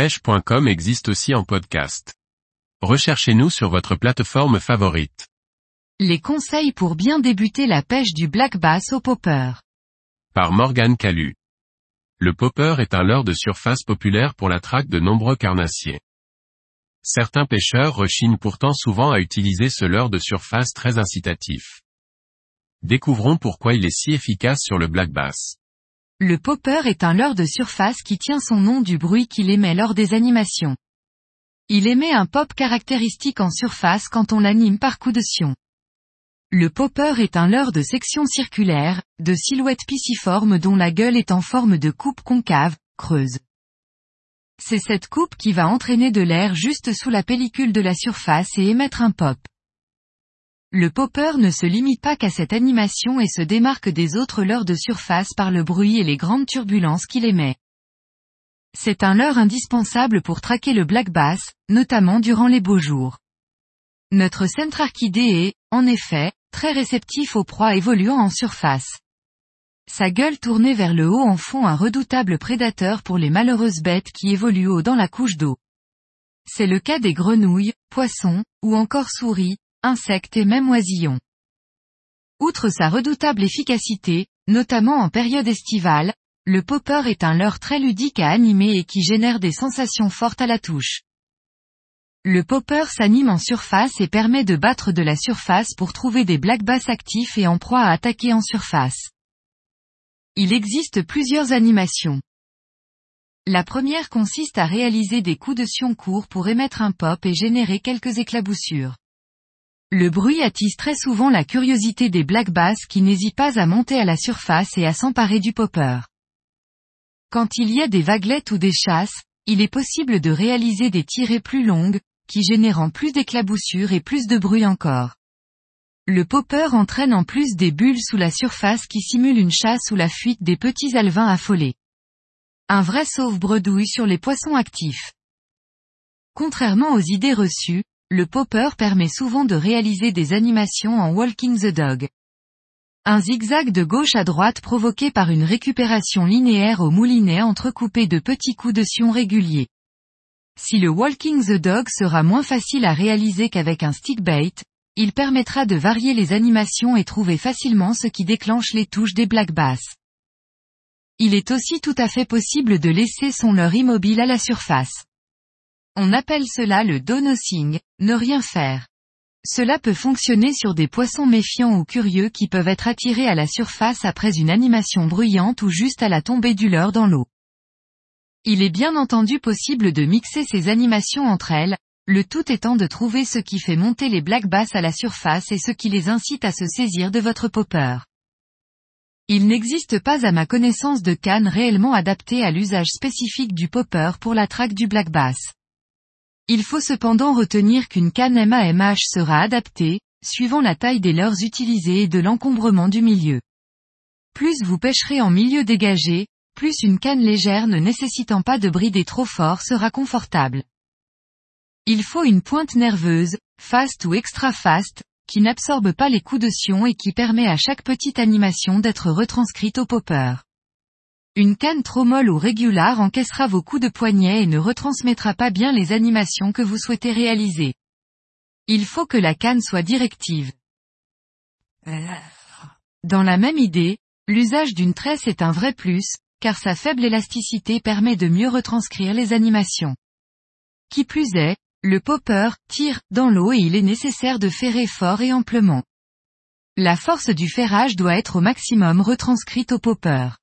pêche.com existe aussi en podcast. Recherchez-nous sur votre plateforme favorite. Les conseils pour bien débuter la pêche du black bass au popper. Par Morgane Calu. Le popper est un leurre de surface populaire pour la traque de nombreux carnassiers. Certains pêcheurs rechignent pourtant souvent à utiliser ce leurre de surface très incitatif. Découvrons pourquoi il est si efficace sur le black bass. Le popper est un leurre de surface qui tient son nom du bruit qu'il émet lors des animations. Il émet un pop caractéristique en surface quand on l'anime par coup de sion. Le popper est un leurre de section circulaire, de silhouette pisciforme dont la gueule est en forme de coupe concave, creuse. C'est cette coupe qui va entraîner de l'air juste sous la pellicule de la surface et émettre un pop. Le popper ne se limite pas qu'à cette animation et se démarque des autres leurres de surface par le bruit et les grandes turbulences qu'il émet. C'est un leurre indispensable pour traquer le black bass, notamment durant les beaux jours. Notre centrarchidé est, en effet, très réceptif aux proies évoluant en surface. Sa gueule tournée vers le haut en fond un redoutable prédateur pour les malheureuses bêtes qui évoluent haut dans la couche d'eau. C'est le cas des grenouilles, poissons, ou encore souris, insectes et même oisillons. Outre sa redoutable efficacité, notamment en période estivale, le popper est un leurre très ludique à animer et qui génère des sensations fortes à la touche. Le popper s'anime en surface et permet de battre de la surface pour trouver des black bass actifs et en proie à attaquer en surface. Il existe plusieurs animations. La première consiste à réaliser des coups de sion courts pour émettre un pop et générer quelques éclaboussures. Le bruit attise très souvent la curiosité des black bass qui n'hésitent pas à monter à la surface et à s'emparer du popper. Quand il y a des vaguelettes ou des chasses, il est possible de réaliser des tirées plus longues, qui générant plus d'éclaboussures et plus de bruit encore. Le popper entraîne en plus des bulles sous la surface qui simulent une chasse ou la fuite des petits alevins affolés. Un vrai sauve-bredouille sur les poissons actifs. Contrairement aux idées reçues, le popper permet souvent de réaliser des animations en walking the dog. Un zigzag de gauche à droite provoqué par une récupération linéaire au moulinet entrecoupé de petits coups de sion réguliers. Si le walking the dog sera moins facile à réaliser qu'avec un stick bait, il permettra de varier les animations et trouver facilement ce qui déclenche les touches des black bass. Il est aussi tout à fait possible de laisser son leurre immobile à la surface. On appelle cela le donosing, ne rien faire. Cela peut fonctionner sur des poissons méfiants ou curieux qui peuvent être attirés à la surface après une animation bruyante ou juste à la tombée du leurre dans l'eau. Il est bien entendu possible de mixer ces animations entre elles, le tout étant de trouver ce qui fait monter les black bass à la surface et ce qui les incite à se saisir de votre popper. Il n'existe pas à ma connaissance de canne réellement adaptée à l'usage spécifique du popper pour la traque du black bass. Il faut cependant retenir qu'une canne MAMH sera adaptée, suivant la taille des leurres utilisées et de l'encombrement du milieu. Plus vous pêcherez en milieu dégagé, plus une canne légère ne nécessitant pas de brider trop fort sera confortable. Il faut une pointe nerveuse, fast ou extra fast, qui n'absorbe pas les coups de sion et qui permet à chaque petite animation d'être retranscrite au popper. Une canne trop molle ou régular encaissera vos coups de poignet et ne retransmettra pas bien les animations que vous souhaitez réaliser. Il faut que la canne soit directive. Dans la même idée, l'usage d'une tresse est un vrai plus, car sa faible élasticité permet de mieux retranscrire les animations. Qui plus est, le popper tire dans l'eau et il est nécessaire de ferrer fort et amplement. La force du ferrage doit être au maximum retranscrite au popper.